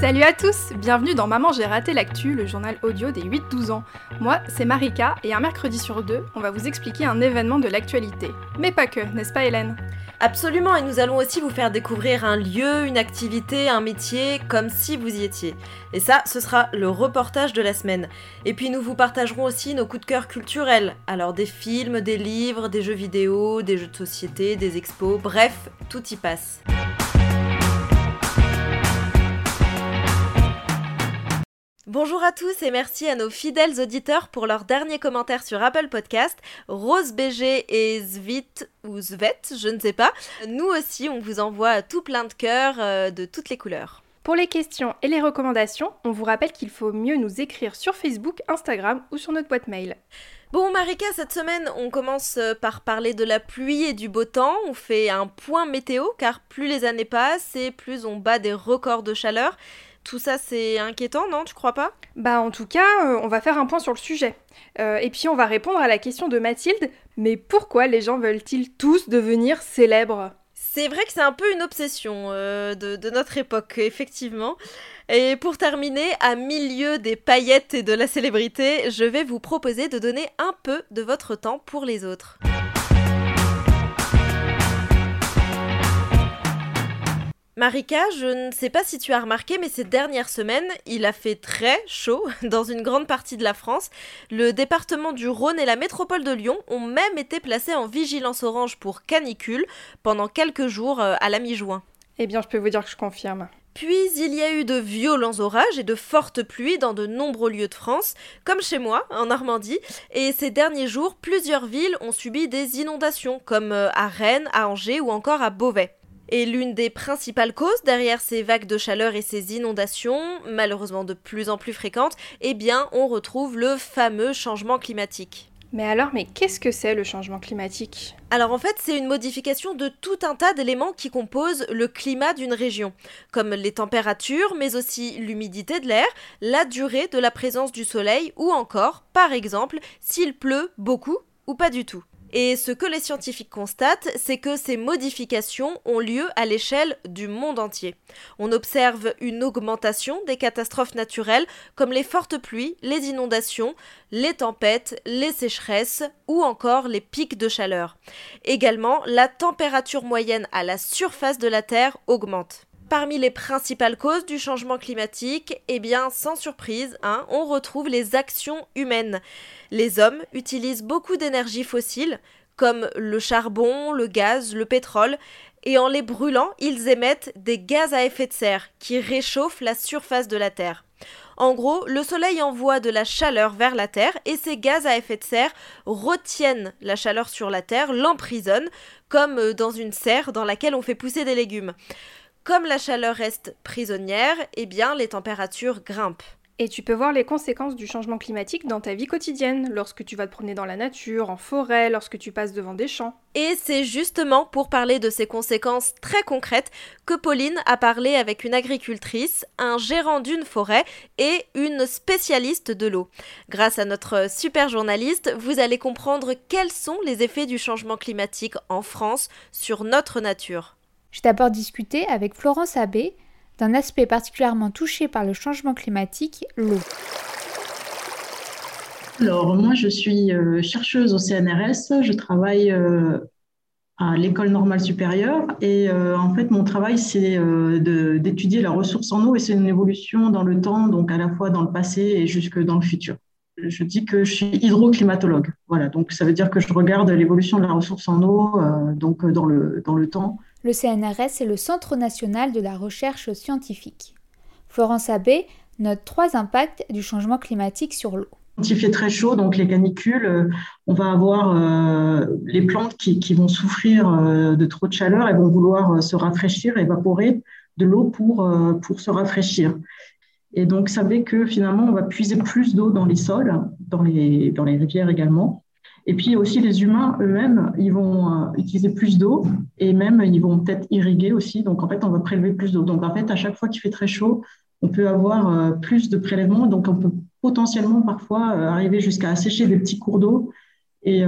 Salut à tous, bienvenue dans Maman j'ai raté l'actu, le journal audio des 8-12 ans. Moi, c'est Marika et un mercredi sur deux, on va vous expliquer un événement de l'actualité. Mais pas que, n'est-ce pas Hélène? Absolument, et nous allons aussi vous faire découvrir un lieu, une activité, un métier, comme si vous y étiez. Et ça, ce sera le reportage de la semaine. Et puis nous vous partagerons aussi nos coups de cœur culturels. Alors des films, des livres, des jeux vidéo, des jeux de société, des expos, bref, tout y passe. Bonjour à tous et merci à nos fidèles auditeurs pour leurs derniers commentaires sur Apple Podcast. Rose BG et Svit ou Svet, je ne sais pas. Nous aussi, on vous envoie tout plein de cœurs euh, de toutes les couleurs. Pour les questions et les recommandations, on vous rappelle qu'il faut mieux nous écrire sur Facebook, Instagram ou sur notre boîte mail. Bon Marika, cette semaine on commence euh, par parler de la pluie et du beau temps. On fait un point météo car plus les années passent et plus on bat des records de chaleur. Tout ça, c'est inquiétant, non? Tu crois pas? Bah, en tout cas, euh, on va faire un point sur le sujet. Euh, et puis, on va répondre à la question de Mathilde mais pourquoi les gens veulent-ils tous devenir célèbres? C'est vrai que c'est un peu une obsession euh, de, de, notre époque, effectivement. Et pour terminer, à milieu des paillettes et de la célébrité, je vais vous proposer de donner un peu de votre temps pour les autres. Marika, je ne sais pas si tu as remarqué, mais ces dernières semaines, il a fait très chaud dans une grande partie de la France. Le département du Rhône et la métropole de Lyon ont même été placés en vigilance orange pour canicule pendant quelques jours euh, à la mi-juin. Eh bien, je peux vous dire que je confirme. Puis il y a eu de violents orages et de fortes pluies dans de nombreux lieux de France, comme chez moi, en Normandie, et ces derniers jours, plusieurs villes ont subi des inondations, comme euh, à Rennes, à Angers ou encore à Beauvais. Et l'une des principales causes derrière ces vagues de chaleur et ces inondations, malheureusement de plus en plus fréquentes, eh bien, on retrouve le fameux changement climatique. Mais alors, mais qu'est-ce que c'est le changement climatique? Alors en fait, c'est une modification de tout un tas d'éléments qui composent le climat d'une région, comme les températures, mais aussi l'humidité de l'air, la durée de la présence du soleil, ou encore, par exemple, s'il pleut beaucoup ou pas du tout. Et ce que les scientifiques constatent, c'est que ces modifications ont lieu à l'échelle du monde entier. On observe une augmentation des catastrophes naturelles comme les fortes pluies, les inondations, les tempêtes, les sécheresses ou encore les pics de chaleur. Également, la température moyenne à la surface de la Terre augmente. Parmi les principales causes du changement climatique, eh bien, sans surprise, hein, on retrouve les actions humaines. Les hommes utilisent beaucoup d'énergie fossile, comme le charbon, le gaz, le pétrole, et en les brûlant, ils émettent des gaz à effet de serre qui réchauffent la surface de la Terre. En gros, le Soleil envoie de la chaleur vers la Terre et ces gaz à effet de serre retiennent la chaleur sur la Terre, l'emprisonnent, comme dans une serre dans laquelle on fait pousser des légumes. Comme la chaleur reste prisonnière, eh bien les températures grimpent. Et tu peux voir les conséquences du changement climatique dans ta vie quotidienne, lorsque tu vas te promener dans la nature, en forêt, lorsque tu passes devant des champs. Et c'est justement pour parler de ces conséquences très concrètes que Pauline a parlé avec une agricultrice, un gérant d'une forêt et une spécialiste de l'eau. Grâce à notre super journaliste, vous allez comprendre quels sont les effets du changement climatique en France sur notre nature. J'ai d'abord discuté avec Florence Abbé d'un aspect particulièrement touché par le changement climatique, l'eau. Alors, moi, je suis euh, chercheuse au CNRS. Je travaille euh, à l'école normale supérieure. Et euh, en fait, mon travail, c'est d'étudier la ressource en eau et c'est une évolution dans le temps, donc à la fois dans le passé et jusque dans le futur. Je dis que je suis hydroclimatologue. Voilà, donc ça veut dire que je regarde l'évolution de la ressource en eau donc dans le, dans le temps le CNRS est le Centre national de la recherche scientifique. Florence Abbé note trois impacts du changement climatique sur l'eau. Quand il fait très chaud, donc les canicules, euh, on va avoir euh, les plantes qui, vont souffrir euh, de trop de chaleur et vont vouloir se rafraîchir, évaporer de l'eau pour, pour se rafraîchir. Et donc, ça fait que finalement, on va puiser plus d'eau dans les sols, dans les, dans les rivières également. Et puis aussi les humains eux-mêmes, ils vont euh, utiliser plus d'eau et même ils vont peut-être irriguer aussi. Donc en fait, on va prélever plus d'eau. Donc en fait, à chaque fois qu'il fait très chaud, on peut avoir euh, plus de prélèvements. Donc on peut potentiellement parfois euh, arriver jusqu'à assécher des petits cours d'eau Et,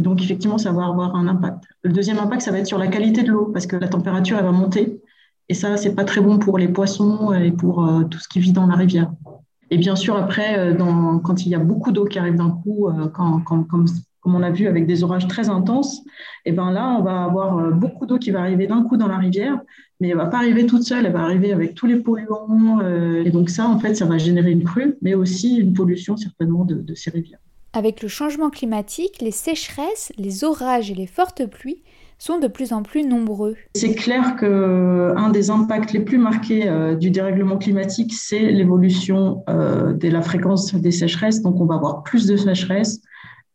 donc, effectivement, ça va avoir un impact. Le deuxième impact, ça va être sur la qualité de l'eau, parce que la température, elle va monter. Et ça, c'est pas très bon pour les poissons et pour tout ce qui vit dans la rivière. Et bien sûr, après, dans, quand il y a beaucoup d'eau qui arrive d'un coup, quand, comme on l'a vu avec des orages très intenses, et ben là, on va avoir euh, beaucoup d'eau qui va arriver d'un coup dans la rivière, mais elle va pas arriver toute seule, elle va arriver avec tous les polluants. Euh, et donc ça, en fait, ça va générer une crue, mais aussi une pollution certainement de ces rivières. Avec le changement climatique, les sécheresses, les orages et les fortes pluies sont de plus en plus nombreux. C'est clair qu'un des impacts les plus marqués euh, du dérèglement climatique, c'est l'évolution de la fréquence des sécheresses. Donc on va avoir plus de sécheresses,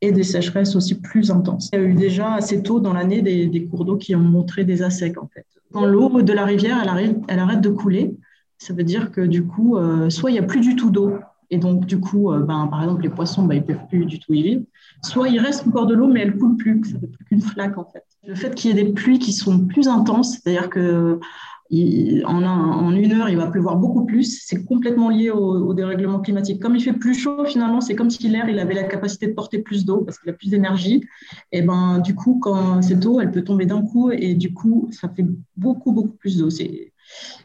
et des sécheresses aussi plus intenses. Il y a eu déjà assez tôt dans l'année des, cours d'eau qui ont montré des assecs en fait. Quand l'eau de la rivière elle arrête, de couler, ça veut dire que du coup, euh, soit il n'y a plus du tout d'eau, et donc du coup, euh, ben, par exemple, les poissons, ben, ils ne peuvent plus du tout y vivre, soit il reste encore de l'eau, mais elle coule plus, ça ne fait plus qu'une flaque en fait. Le fait qu'il y ait des pluies qui sont plus intenses, c'est-à-dire que en, une heure, il va pleuvoir beaucoup plus. C'est complètement lié au, dérèglement climatique. Comme il fait plus chaud, finalement, c'est comme si l'air il avait la capacité de porter plus d'eau parce qu'il a plus d'énergie. Et ben, du coup, quand cette eau, elle peut tomber d'un coup et du coup, ça fait beaucoup, beaucoup plus d'eau.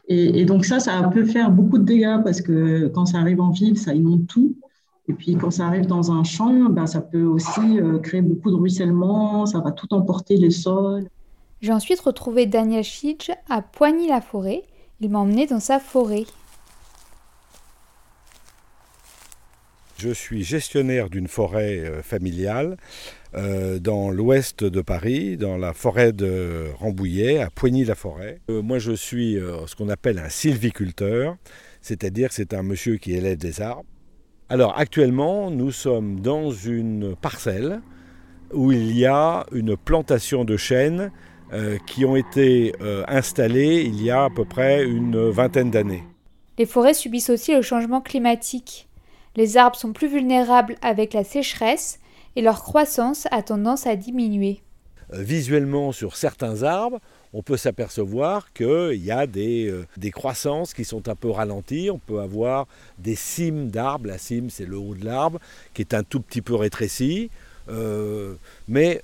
Et, et, donc ça, ça peut faire beaucoup de dégâts parce que quand ça arrive en ville, ça inonde tout. Et puis quand ça arrive dans un champ, ben, ça peut aussi euh, créer beaucoup de ruissellement, ça va tout emporter les sols. J'ai ensuite retrouvé Daniel Schidge à Poigny-la-Forêt. Il m'a emmené dans sa forêt. Je suis gestionnaire d'une forêt euh, familiale euh, dans l'ouest de Paris, dans la forêt de Rambouillet, à Poigny-la-Forêt. Euh, moi, je suis ce qu'on appelle un sylviculteur, c'est-à-dire c'est un monsieur qui élève des arbres. Alors, actuellement, nous sommes dans une parcelle où il y a une plantation de chênes euh, qui ont été euh, installés il y a à peu près une vingtaine d'années. Les forêts subissent aussi le changement climatique. Les arbres sont plus vulnérables avec la sécheresse et leur croissance a tendance à diminuer. Euh, visuellement, sur certains arbres, on peut s'apercevoir qu'il y a des, des, croissances qui sont un peu ralenties. On peut avoir des cimes d'arbres. La cime, c'est le haut de l'arbre, qui est un tout petit peu rétréci. mais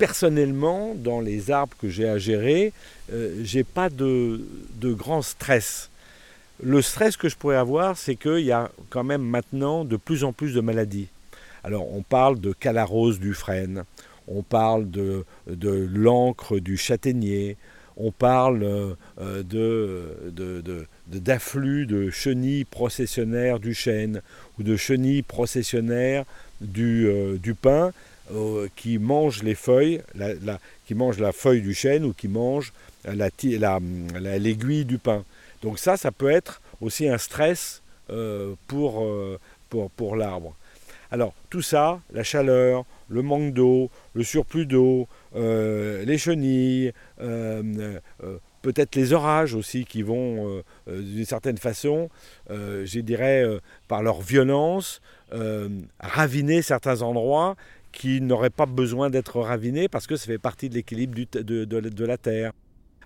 personnellement, dans les arbres que j'ai à gérer, euh, j'ai pas de, grand stress. Le stress que je pourrais avoir, c'est qu'il y a quand même maintenant de plus en plus de maladies. Alors, on parle de calarose du frêne, on parle de, l'encre du châtaignier, on parle euh, de, d'afflux de, chenilles processionnaires du chêne ou de chenilles processionnaires du, euh, du pin qui mangent les feuilles, qui mangent la feuille du chêne ou qui mangent l'aiguille la, du pain. Donc ça, ça peut être aussi un stress euh, euh, pour l'arbre. Alors tout ça, la chaleur, le manque d'eau, le surplus d'eau, euh, les chenilles, peut-être les orages aussi qui vont d'une certaine façon, je dirais, par leur violence, raviner certains endroits qui n'aurait pas besoin d'être raviné parce que ça fait partie de l'équilibre de, de, la Terre.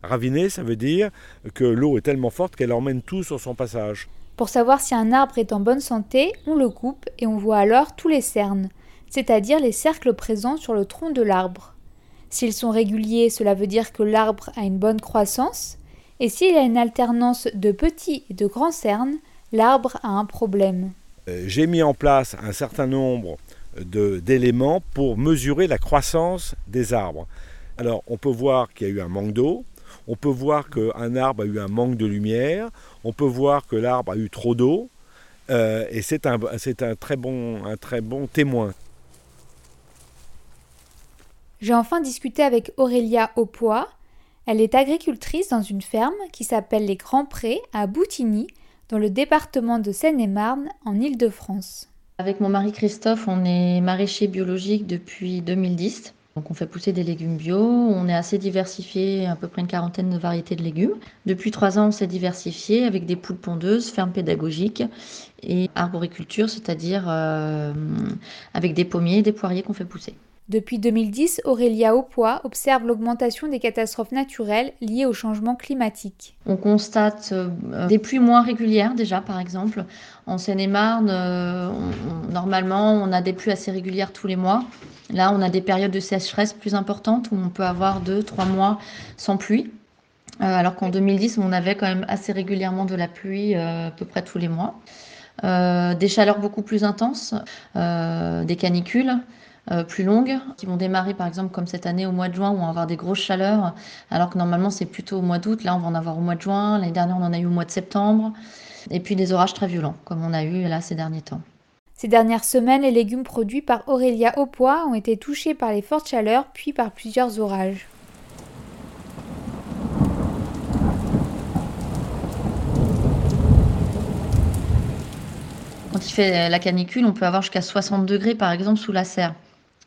Raviner, ça veut dire que l'eau est tellement forte qu'elle emmène tout sur son passage. Pour savoir si un arbre est en bonne santé, on le coupe et on voit alors tous les cernes, c'est-à-dire les cercles présents sur le tronc de l'arbre. S'ils sont réguliers, cela veut dire que l'arbre a une bonne croissance, et s'il a une alternance de petits et de grands cernes, l'arbre a un problème. Euh, j'ai mis en place un certain nombre d'éléments pour mesurer la croissance des arbres. Alors on peut voir qu'il y a eu un manque d'eau, on peut voir qu'un arbre a eu un manque de lumière, on peut voir que l'arbre a eu trop d'eau, euh, et c'est un, un, très bon, un très bon témoin. J'ai enfin discuté avec Aurélia Aupois. Elle est agricultrice dans une ferme qui s'appelle les Grands Prés à Boutigny, dans le département de Seine-et-Marne, en Île-de-France. Avec mon mari Christophe, on est maraîcher biologique depuis 2010. Donc on fait pousser des légumes bio, on est assez diversifié, à peu près une quarantaine de variétés de légumes. Depuis trois ans, on s'est diversifié avec des poules pondeuses, fermes pédagogiques et arboriculture, c'est-à-dire euh, avec des pommiers et des poiriers qu'on fait pousser. Depuis 2010, Aurélia Aupois observe l'augmentation des catastrophes naturelles liées au changement climatique. On constate euh, des pluies moins régulières déjà, par exemple. En Seine-et-Marne, euh, normalement, on a des pluies assez régulières tous les mois. Là, on a des périodes de sécheresse plus importantes où on peut avoir deux, trois mois sans pluie. Euh, alors qu'en 2010, on avait quand même assez régulièrement de la pluie à peu près tous les mois. des chaleurs beaucoup plus intenses, des canicules. Euh, plus longues, qui vont démarrer par exemple comme cette année au mois de juin où on va avoir des grosses chaleurs, alors que normalement c'est plutôt au mois d'août. Là, on va en avoir au mois de juin. L'année dernière, on en a eu au mois de septembre. Et puis des orages très violents, comme on a eu là ces derniers temps. Ces dernières semaines, les légumes produits par Aurélia Aupois ont été touchés par les fortes chaleurs, puis par plusieurs orages. Quand il fait la canicule, on peut avoir jusqu'à 60 degrés par exemple sous la serre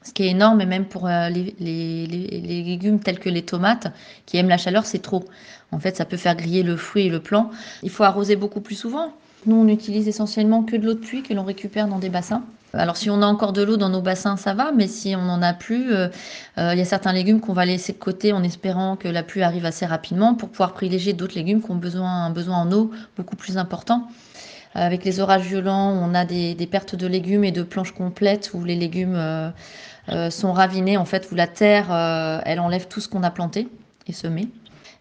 ce qui est énorme, et même pour euh, les, légumes tels que les tomates, qui aiment la chaleur, c'est trop. En fait, ça peut faire griller le fruit et le plant. Il faut arroser beaucoup plus souvent. Nous, on utilise essentiellement que de l'eau de pluie que l'on récupère dans des bassins. Alors si on a encore de l'eau dans nos bassins, ça va, mais si on n'en a plus, euh, euh, il y a certains légumes qu'on va laisser de côté en espérant que la pluie arrive assez rapidement pour pouvoir privilégier d'autres légumes qui ont besoin, un besoin en eau beaucoup plus important. Avec les orages violents, on a des, pertes de légumes et de planches complètes où les légumes euh, euh, sont ravinés, en fait, où la terre, euh, elle enlève tout ce qu'on a planté et semé.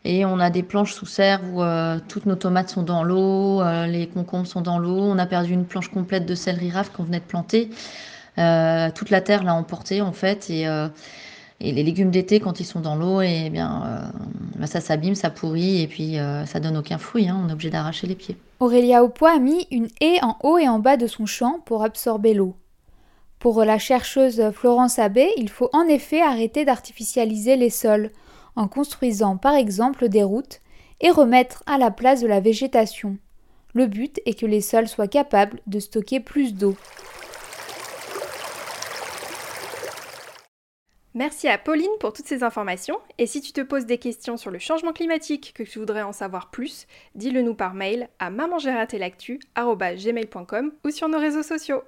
Et on a des planches sous serre où toutes nos tomates sont dans l'eau, les concombres sont dans l'eau. On a perdu une planche complète de céleri rave qu'on venait de planter. toute la terre l'a emporté en fait. Et les légumes d'été, quand ils sont dans l'eau, et eh bien, bah, ça s'abîme, ça pourrit et puis ça donne aucun fruit. Hein. on est obligé d'arracher les pieds. Aurélia Aupois a mis une haie en haut et en bas de son champ pour absorber l'eau. Pour la chercheuse Florence Abbé, il faut en effet arrêter d'artificialiser les sols, en construisant par exemple des routes, et remettre à la place de la végétation. Le but est que les sols soient capables de stocker plus d'eau. Merci à Pauline pour toutes ces informations. Et si tu te poses des questions sur le changement climatique, que tu voudrais en savoir plus, dis-le nous par mail à mamangératelactu.com ou sur nos réseaux sociaux.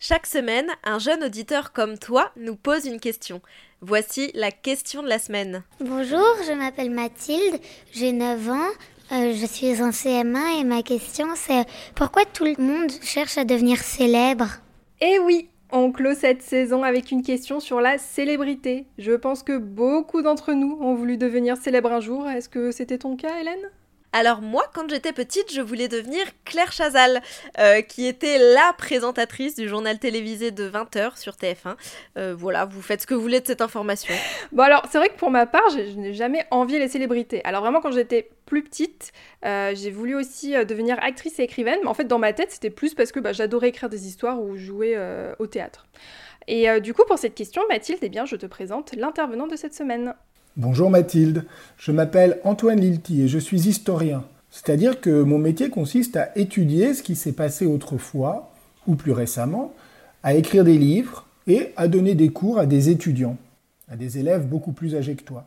Chaque semaine, un jeune auditeur comme toi nous pose une question. Voici la question de la semaine. Bonjour, je m'appelle Mathilde, j'ai 9 ans, euh, je suis en CM1 et ma question c'est pourquoi tout le monde cherche à devenir célèbre? Eh oui, on clôt cette saison avec une question sur la célébrité. Je pense que beaucoup d'entre nous ont voulu devenir célèbres un jour. Est-ce que c'était ton cas, Hélène? Alors moi, quand j'étais petite, je voulais devenir Claire Chazal, euh, qui était la présentatrice du journal télévisé de 20h sur TF1. Euh, voilà, vous faites ce que vous voulez de cette information. Bon alors, c'est vrai que pour ma part, je, n'ai jamais envié les célébrités. Alors vraiment, quand j'étais plus petite, euh, j'ai voulu aussi devenir actrice et écrivaine, mais en fait, dans ma tête, c'était plus parce que bah, j'adorais écrire des histoires ou jouer au théâtre. Et du coup, pour cette question, Mathilde, eh bien, je te présente l'intervenant de cette semaine. Bonjour Mathilde, je m'appelle Antoine Lilti et je suis historien. C'est-à-dire que mon métier consiste à étudier ce qui s'est passé autrefois, ou plus récemment, à écrire des livres et à donner des cours à des étudiants, à des élèves beaucoup plus âgés que toi.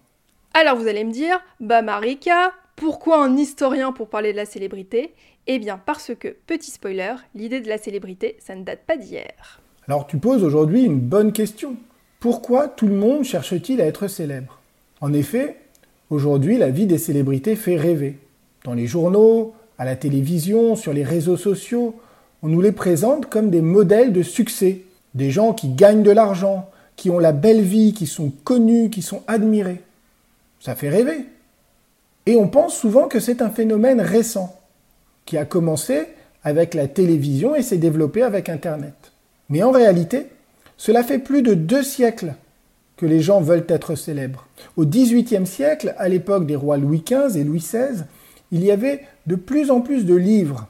Alors vous allez me dire, bah Marika, pourquoi un historien pour parler de la célébrité? Eh bien parce que, petit spoiler, l'idée de la célébrité, ça ne date pas d'hier. Alors tu poses aujourd'hui une bonne question. Pourquoi tout le monde cherche-t-il à être célèbre? En effet, aujourd'hui, la vie des célébrités fait rêver. Dans les journaux, à la télévision, sur les réseaux sociaux, on nous les présente comme des modèles de succès, des gens qui gagnent de l'argent, qui ont la belle vie, qui sont connus, qui sont admirés. Ça fait rêver. Et on pense souvent que c'est un phénomène récent, qui a commencé avec la télévision et s'est développé avec Internet. Mais en réalité, cela fait plus de deux siècles que les gens veulent être célèbres. Au XVIIIe siècle, à l'époque des rois Louis XV et Louis XVI, il y avait de plus en plus de livres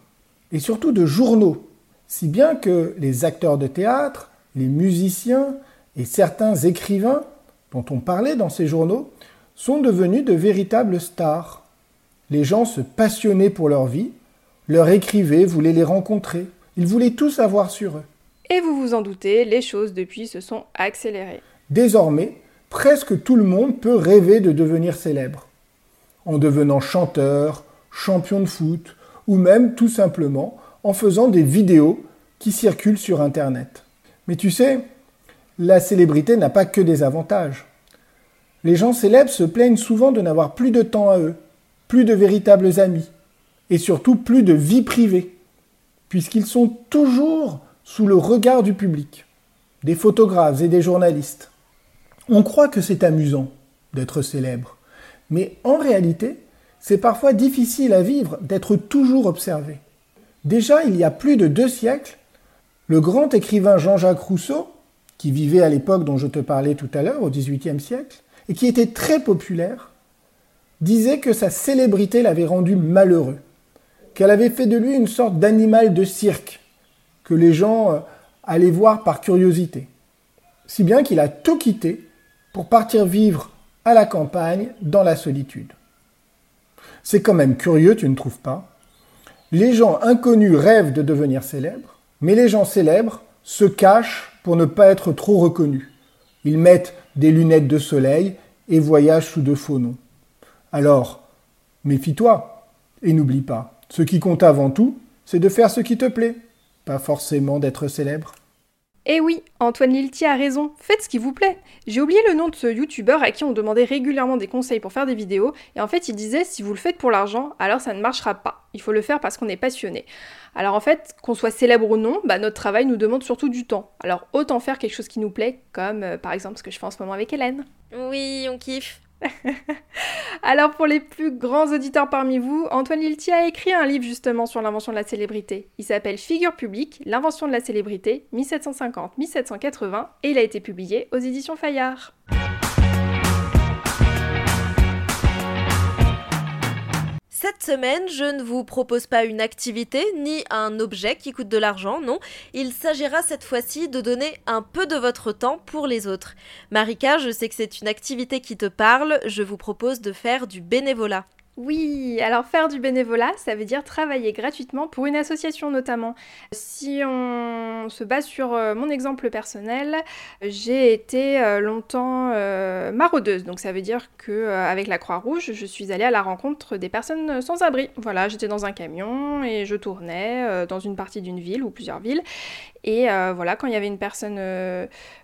et surtout de journaux, si bien que les acteurs de théâtre, les musiciens et certains écrivains dont on parlait dans ces journaux sont devenus de véritables stars. Les gens se passionnaient pour leur vie, leur écrivaient, voulaient les rencontrer, ils voulaient tout savoir sur eux. Et vous vous en doutez, les choses depuis se sont accélérées. Désormais, presque tout le monde peut rêver de devenir célèbre, en devenant chanteur, champion de foot, ou même tout simplement en faisant des vidéos qui circulent sur Internet. Mais tu sais, la célébrité n'a pas que des avantages. Les gens célèbres se plaignent souvent de n'avoir plus de temps à eux, plus de véritables amis, et surtout plus de vie privée, puisqu'ils sont toujours sous le regard du public, des photographes et des journalistes. On croit que c'est amusant d'être célèbre, mais en réalité, c'est parfois difficile à vivre d'être toujours observé. Déjà, il y a plus de deux siècles, le grand écrivain Jean-Jacques Rousseau, qui vivait à l'époque dont je te parlais tout à l'heure, au XVIIIe siècle, et qui était très populaire, disait que sa célébrité l'avait rendu malheureux, qu'elle avait fait de lui une sorte d'animal de cirque, que les gens euh, allaient voir par curiosité. Si bien qu'il a tout quitté pour partir vivre à la campagne dans la solitude. C'est quand même curieux, tu ne trouves pas? Les gens inconnus rêvent de devenir célèbres, mais les gens célèbres se cachent pour ne pas être trop reconnus. Ils mettent des lunettes de soleil et voyagent sous de faux noms. Alors, méfie-toi et n'oublie pas, ce qui compte avant tout, c'est de faire ce qui te plaît, pas forcément d'être célèbre. Eh oui, Antoine Lilti a raison, faites ce qui vous plaît. J'ai oublié le nom de ce youtubeur à qui on demandait régulièrement des conseils pour faire des vidéos, et en fait il disait si vous le faites pour l'argent, alors ça ne marchera pas. Il faut le faire parce qu'on est passionné. Alors en fait, qu'on soit célèbre ou non, bah, notre travail nous demande surtout du temps. Alors autant faire quelque chose qui nous plaît, comme euh, par exemple ce que je fais en ce moment avec Hélène. Oui, on kiffe. Alors pour les plus grands auditeurs parmi vous, Antoine Lilti a écrit un livre justement sur l'invention de la célébrité. Il s'appelle Figure publique, l'invention de la célébrité, 1750-1780, et il a été publié aux éditions Fayard. Cette semaine, je ne vous propose pas une activité ni un objet qui coûte de l'argent, non. Il s'agira cette fois-ci de donner un peu de votre temps pour les autres. Marika, je sais que c'est une activité qui te parle, je vous propose de faire du bénévolat. Oui, alors faire du bénévolat, ça veut dire travailler gratuitement pour une association notamment. Si on se base sur euh, mon exemple personnel, j'ai été euh, longtemps euh, maraudeuse, donc ça veut dire que avec la Croix-Rouge, je suis allée à la rencontre des personnes sans abri. Voilà, j'étais dans un camion et je tournais dans une partie d'une ville ou plusieurs villes et voilà, quand il y avait une personne,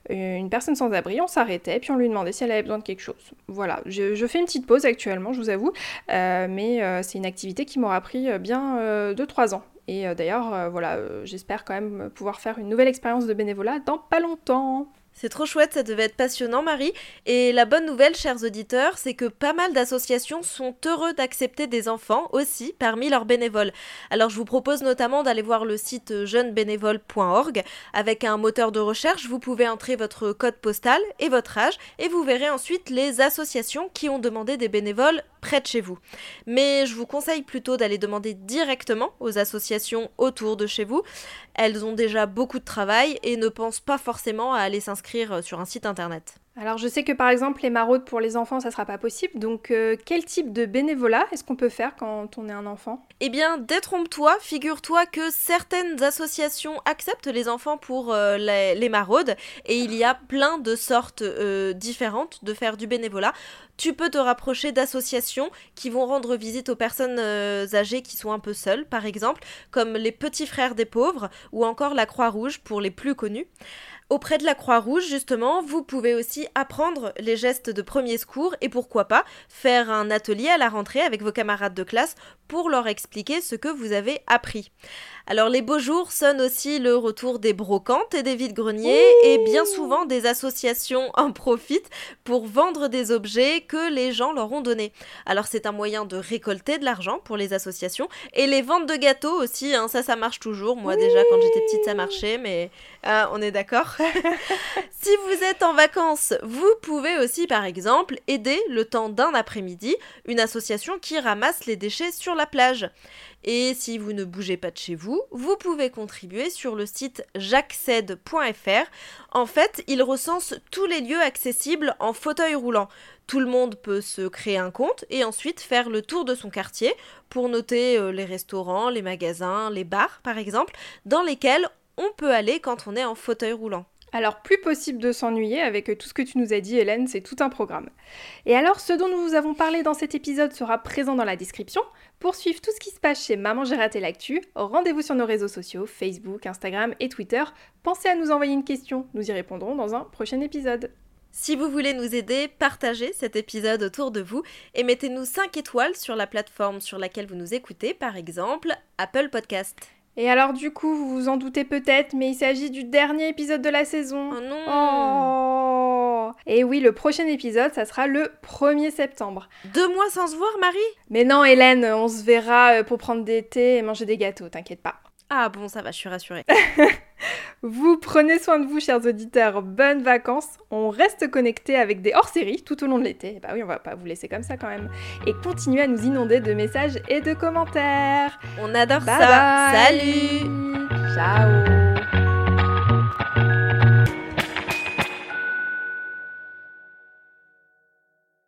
une personne sans abri, on s'arrêtait, puis on lui demandait si elle avait besoin de quelque chose. Voilà, je, fais une petite pause actuellement, je vous avoue. Euh, mais euh, c'est une activité qui m'aura pris euh, bien 2-3 ans. Et d'ailleurs, voilà, j'espère quand même pouvoir faire une nouvelle expérience de bénévolat dans pas longtemps. C'est trop chouette, ça devait être passionnant, Marie. Et la bonne nouvelle, chers auditeurs, c'est que pas mal d'associations sont heureux d'accepter des enfants aussi parmi leurs bénévoles. Alors je vous propose notamment d'aller voir le site jeunebénévole.org. Avec un moteur de recherche, vous pouvez entrer votre code postal et votre âge et vous verrez ensuite les associations qui ont demandé des bénévoles près de chez vous. Mais je vous conseille plutôt d'aller demander directement aux associations autour de chez vous. Elles ont déjà beaucoup de travail et ne pensent pas forcément à aller s'inscrire sur un site internet. Alors je sais que par exemple les maraudes pour les enfants ça sera pas possible, donc euh, quel type de bénévolat est-ce qu'on peut faire quand on est un enfant? Eh bien détrompe-toi, figure-toi que certaines associations acceptent les enfants pour euh, les, maraudes et il y a plein de sortes euh, différentes de faire du bénévolat. Tu peux te rapprocher d'associations qui vont rendre visite aux personnes âgées qui sont un peu seules, par exemple, comme les Petits Frères des Pauvres ou encore la Croix-Rouge pour les plus connus. Auprès de la Croix-Rouge, justement, vous pouvez aussi apprendre les gestes de premier secours et pourquoi pas faire un atelier à la rentrée avec vos camarades de classe pour leur expliquer ce que vous avez appris. Alors les beaux jours sonnent aussi le retour des brocantes et des vides-greniers et bien souvent des associations en profitent pour vendre des objets que les gens leur ont donnés. Alors c'est un moyen de récolter de l'argent pour les associations et les ventes de gâteaux aussi, hein, ça ça marche toujours. Moi déjà quand j'étais petite ça marchait mais ah, on est d'accord. si vous êtes en vacances, vous pouvez aussi par exemple aider le temps d'un après-midi une association qui ramasse les déchets sur la plage. Et si vous ne bougez pas de chez vous, vous pouvez contribuer sur le site jacquesed.fr. En fait, il recense tous les lieux accessibles en fauteuil roulant. Tout le monde peut se créer un compte et ensuite faire le tour de son quartier pour noter euh, les restaurants, les magasins, les bars par exemple, dans lesquels on peut aller quand on est en fauteuil roulant. Alors, plus possible de s'ennuyer avec tout ce que tu nous as dit, Hélène, c'est tout un programme. Et alors, ce dont nous vous avons parlé dans cet épisode sera présent dans la description. Pour suivre tout ce qui se passe chez Maman J'ai raté l'actu, rendez-vous sur nos réseaux sociaux, Facebook, Instagram et Twitter. Pensez à nous envoyer une question, nous y répondrons dans un prochain épisode. Si vous voulez nous aider, partagez cet épisode autour de vous et mettez-nous 5 étoiles sur la plateforme sur laquelle vous nous écoutez, par exemple Apple Podcast. Et alors du coup, vous vous en doutez peut-être, mais il s'agit du dernier épisode de la saison. Oh non Oh Et oui, le prochain épisode, ça sera le 1er septembre. Deux mois sans se voir, Marie? Mais non, Hélène, on se verra euh, pour prendre des thés et manger des gâteaux, t'inquiète pas. Ah bon, ça va, je suis rassurée. Vous prenez soin de vous, chers auditeurs. Bonnes vacances. On reste connecté avec des hors-séries tout au long de l'été. Bah oui, on va pas vous laisser comme ça quand même. Et continuez à nous inonder de messages et de commentaires. On adore Bye ça. bye. Salut Ciao